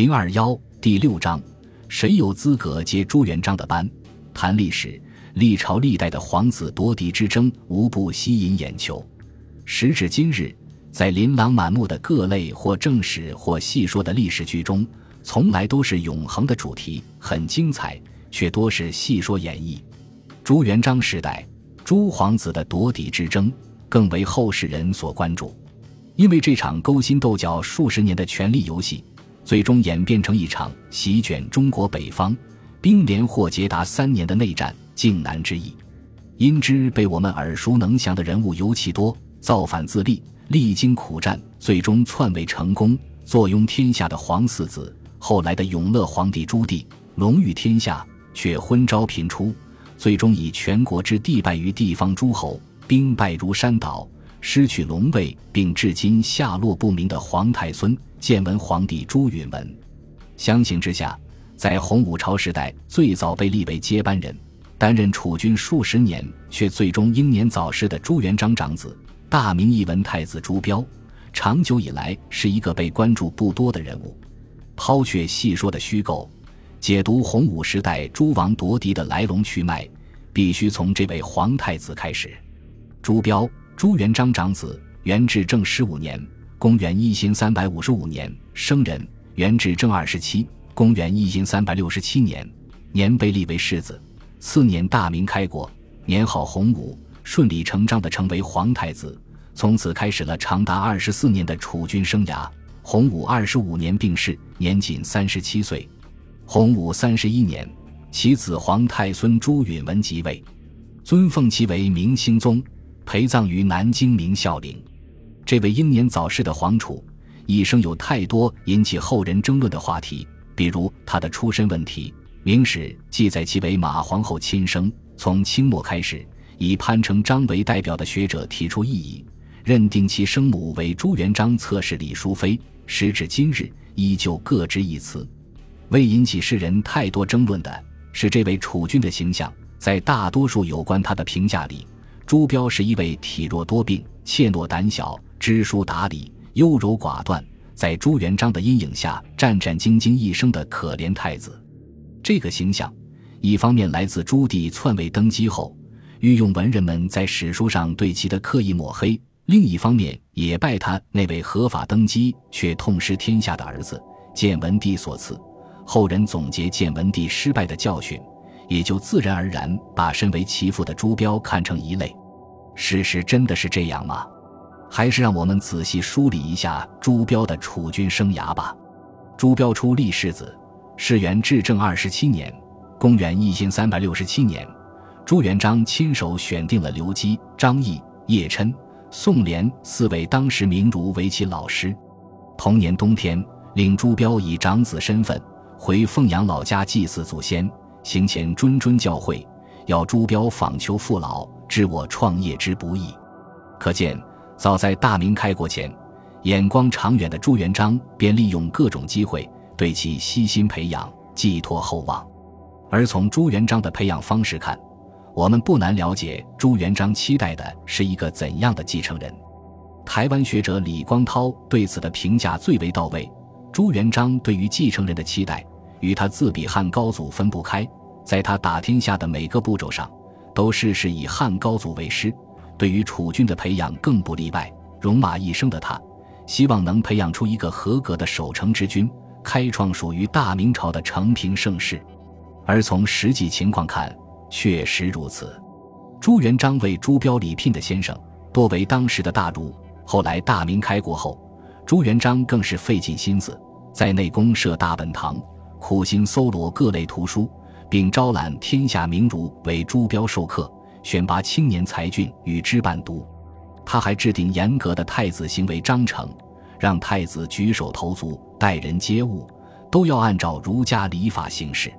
零二幺第六章，谁有资格接朱元璋的班？谈历史，历朝历代的皇子夺嫡之争无不吸引眼球。时至今日，在琳琅满目的各类或正史或戏说的历史剧中，从来都是永恒的主题，很精彩，却多是戏说演绎。朱元璋时代，诸皇子的夺嫡之争更为后世人所关注，因为这场勾心斗角数十年的权力游戏，最终演变成一场席卷中国北方、兵连祸结达三年的内战——靖难之役。因之被我们耳熟能详的人物尤其多，造反自立，历经苦战，最终篡位成功，坐拥天下的皇四子，后来的永乐皇帝朱棣，龙驭天下，却昏招频出。最终以全国之地败于地方诸侯，兵败如山倒，失去龙位，并至今下落不明的皇太孙建文皇帝朱允炆。相形之下，在洪武朝时代最早被立为接班人，担任储君数十年却最终英年早逝的朱元璋长子大明一文太子朱标，长久以来是一个被关注不多的人物。抛却戏说的虚构。解读洪武时代诸王夺嫡的来龙去脉，必须从这位皇太子开始。朱标，朱元璋长子，元至正十五年（公元一千三百五十五年）生人，元至正二十七（公元一千三百六十七年）年被立为世子。次年大明开国，年号洪武，顺理成章地成为皇太子，从此开始了长达二十四年的储君生涯。洪武二十五年病逝，年仅三十七岁。洪武三十一年，其子皇太孙朱允文即位，尊奉其为明兴宗，陪葬于南京明孝陵。这位英年早逝的皇储，一生有太多引起后人争论的话题，比如他的出身问题。《明史》记载其为马皇后亲生。从清末开始，以潘承章为代表的学者提出异议，认定其生母为朱元璋侧室李淑妃。时至今日，依旧各执一词。未引起世人太多争论的是这位储君的形象。在大多数有关他的评价里，朱标是一位体弱多病、怯懦胆小、知书达理、优柔寡断，在朱元璋的阴影下战战兢兢一生的可怜太子。这个形象，一方面来自朱棣篡位登基后御用文人们在史书上对其的刻意抹黑；另一方面也拜他那位合法登基却痛失天下的儿子建文帝所赐。后人总结建文帝失败的教训，也就自然而然把身为其父的朱标看成一类。事实真的是这样吗？还是让我们仔细梳理一下朱标的储君生涯吧。朱标出立世子，世元至正二十七年（公元一千三百六十七年），朱元璋亲手选定了刘基、张毅、叶琛、宋濂四位当时名儒为其老师。同年冬天，令朱标以长子身份。回凤阳老家祭祀祖先，行前谆谆教诲，要朱标访求父老，知我创业之不易。可见，早在大明开国前，眼光长远的朱元璋便利用各种机会对其悉心培养，寄托厚望。而从朱元璋的培养方式看，我们不难了解朱元璋期待的是一个怎样的继承人。台湾学者李光涛对此的评价最为到位。朱元璋对于继承人的期待。与他自比汉高祖分不开，在他打天下的每个步骤上，都事事以汉高祖为师。对于储君的培养更不例外。戎马一生的他，希望能培养出一个合格的守成之君，开创属于大明朝的承平盛世。而从实际情况看，确实如此。朱元璋为朱标礼聘的先生，多为当时的大儒。后来大明开国后，朱元璋更是费尽心思，在内宫设大本堂。苦心搜罗各类图书，并招揽天下名儒为朱标授课，选拔青年才俊与之伴读。他还制定严格的太子行为章程，让太子举手投足、待人接物都要按照儒家礼法行事。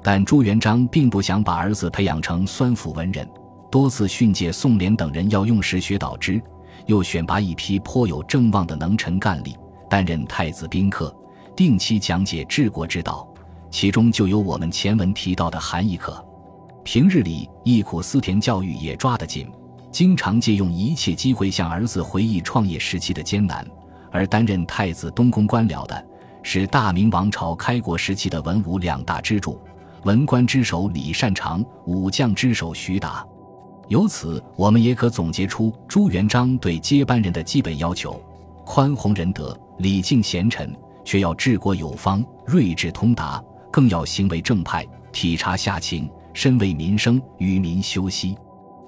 但朱元璋并不想把儿子培养成酸腐文人，多次训诫宋濂等人要用实学导之，又选拔一批颇有正望的能臣干吏担任太子宾客。定期讲解治国之道，其中就有我们前文提到的韩义可。平日里忆苦思甜教育也抓得紧，经常借用一切机会向儿子回忆创业时期的艰难。而担任太子东宫官僚的，是大明王朝开国时期的文武两大支柱。文官之首李善长，武将之首徐达。由此，我们也可总结出朱元璋对接班人的基本要求：宽宏仁德、礼敬贤臣，却要治国有方、睿智通达，更要行为正派、体察下情、身为民生、与民休息。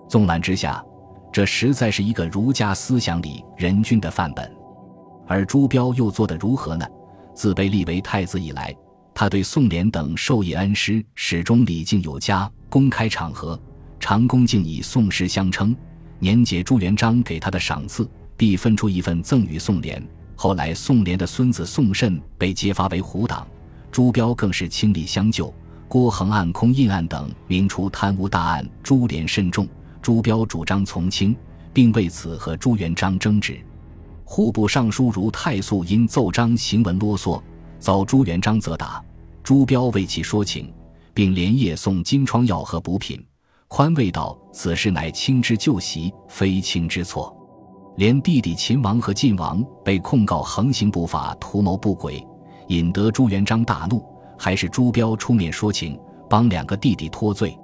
纵览之下，这实在是一个儒家思想里人君的范本。而朱标又做得如何呢？自被立为太子以来，他对宋濂等授业恩师始终礼敬有加，公开场合。常恭敬以宋师相称，年节朱元璋给他的赏赐，必分出一份赠与宋濂。后来宋濂的孙子宋慎被揭发为虎党，朱标更是倾力相救。郭恒案、空印案等明出贪污大案，株连甚重。朱标主张从轻，并为此和朱元璋争执。户部尚书如太素因奏章行文啰嗦，遭朱元璋责打。朱标为其说情，并连夜送金疮药和补品。宽慰道：“此事乃卿之旧习，非卿之错。”连弟弟秦王和晋王被控告横行不法、图谋不轨，引得朱元璋大怒，还是朱标出面说情，帮两个弟弟脱罪。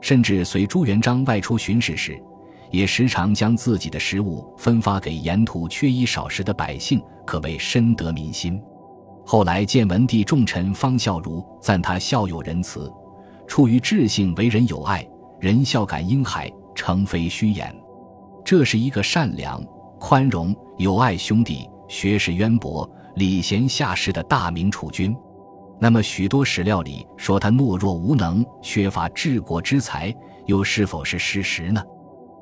甚至随朱元璋外出巡视时，也时常将自己的食物分发给沿途缺衣少食的百姓，可谓深得民心。后来见文帝重臣方孝孺赞他孝有仁慈，出于智性，为人有爱。仁孝感婴海，诚非虚言。这是一个善良、宽容、友爱兄弟、学识渊博、礼贤下士的大明储君。那么，许多史料里说他懦弱无能、缺乏治国之才，又是否是事实呢？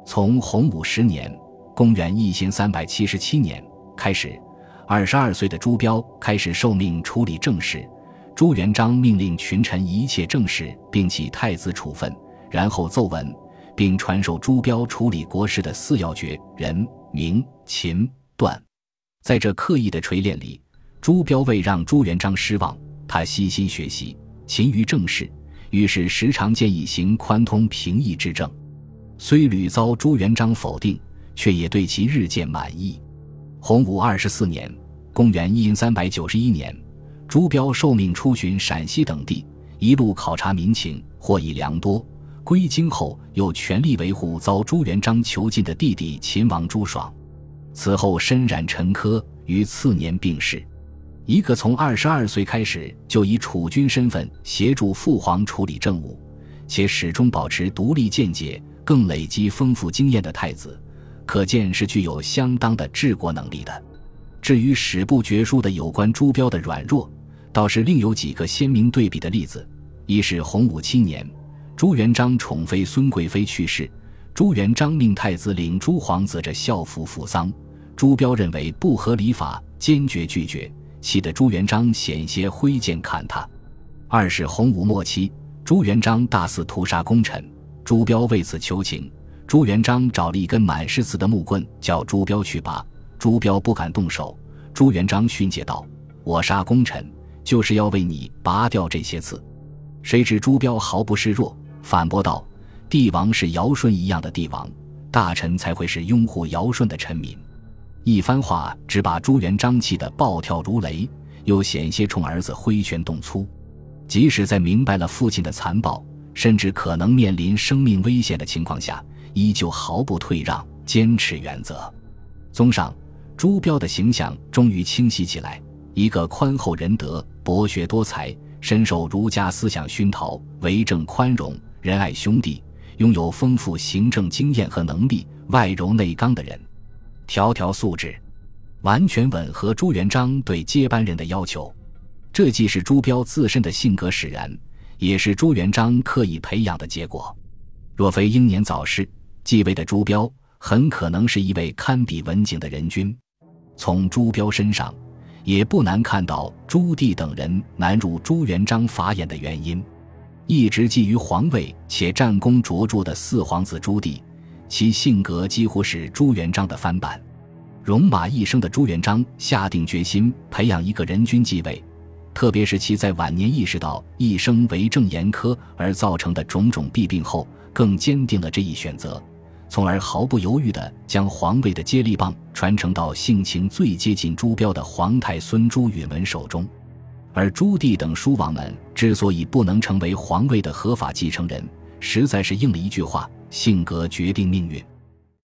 从洪武十年（公元一千三百七十七年）开始，二十二岁的朱标开始受命处理政事。朱元璋命令群臣一切政事，并起太子处分。然后奏文，并传授朱标处理国事的四要诀：人、名、勤、断。在这刻意的锤炼里，朱标为让朱元璋失望，他悉心学习，勤于政事，于是时常建议行宽通平易之政。虽屡遭朱元璋否定，却也对其日渐满意。洪武二十四年（公元一三百九一年），朱标受命出巡陕西等地，一路考察民情，获益良多。归京后，又全力维护遭朱元璋囚禁的弟弟秦王朱爽。此后身染沉疴，于次年病逝。一个从二十二岁开始就以储君身份协助父皇处理政务，且始终保持独立见解、更累积丰富经验的太子，可见是具有相当的治国能力的。至于史不绝书的有关朱标的软弱，倒是另有几个鲜明对比的例子：一是洪武七年。朱元璋宠妃孙贵妃去世，朱元璋命太子领诸皇子着孝服服丧。朱标认为不合礼法，坚决拒绝，气得朱元璋险些挥剑砍他。二是洪武末期，朱元璋大肆屠杀功臣，朱标为此求情，朱元璋找了一根满是刺的木棍，叫朱标去拔，朱标不敢动手。朱元璋训诫道：“我杀功臣，就是要为你拔掉这些刺。”谁知朱标毫不示弱。反驳道：“帝王是尧舜一样的帝王，大臣才会是拥护尧舜的臣民。”一番话只把朱元璋气得暴跳如雷，又险些冲儿子挥拳动粗。即使在明白了父亲的残暴，甚至可能面临生命危险的情况下，依旧毫不退让，坚持原则。综上，朱标的形象终于清晰起来：一个宽厚仁德、博学多才、深受儒家思想熏陶、为政宽容。仁爱兄弟，拥有丰富行政经验和能力，外柔内刚的人，条条素质完全吻合朱元璋对接班人的要求。这既是朱标自身的性格使然，也是朱元璋刻意培养的结果。若非英年早逝，继位的朱标很可能是一位堪比文景的人君。从朱标身上，也不难看到朱棣等人难入朱元璋法眼的原因。一直觊觎皇位且战功卓著的四皇子朱棣，其性格几乎是朱元璋的翻版。戎马一生的朱元璋下定决心培养一个人君继位，特别是其在晚年意识到一生为政严苛而造成的种种弊病后，更坚定了这一选择，从而毫不犹豫地将皇位的接力棒传承到性情最接近朱标的皇太孙朱允文手中。而朱棣等叔王们之所以不能成为皇位的合法继承人，实在是应了一句话：性格决定命运。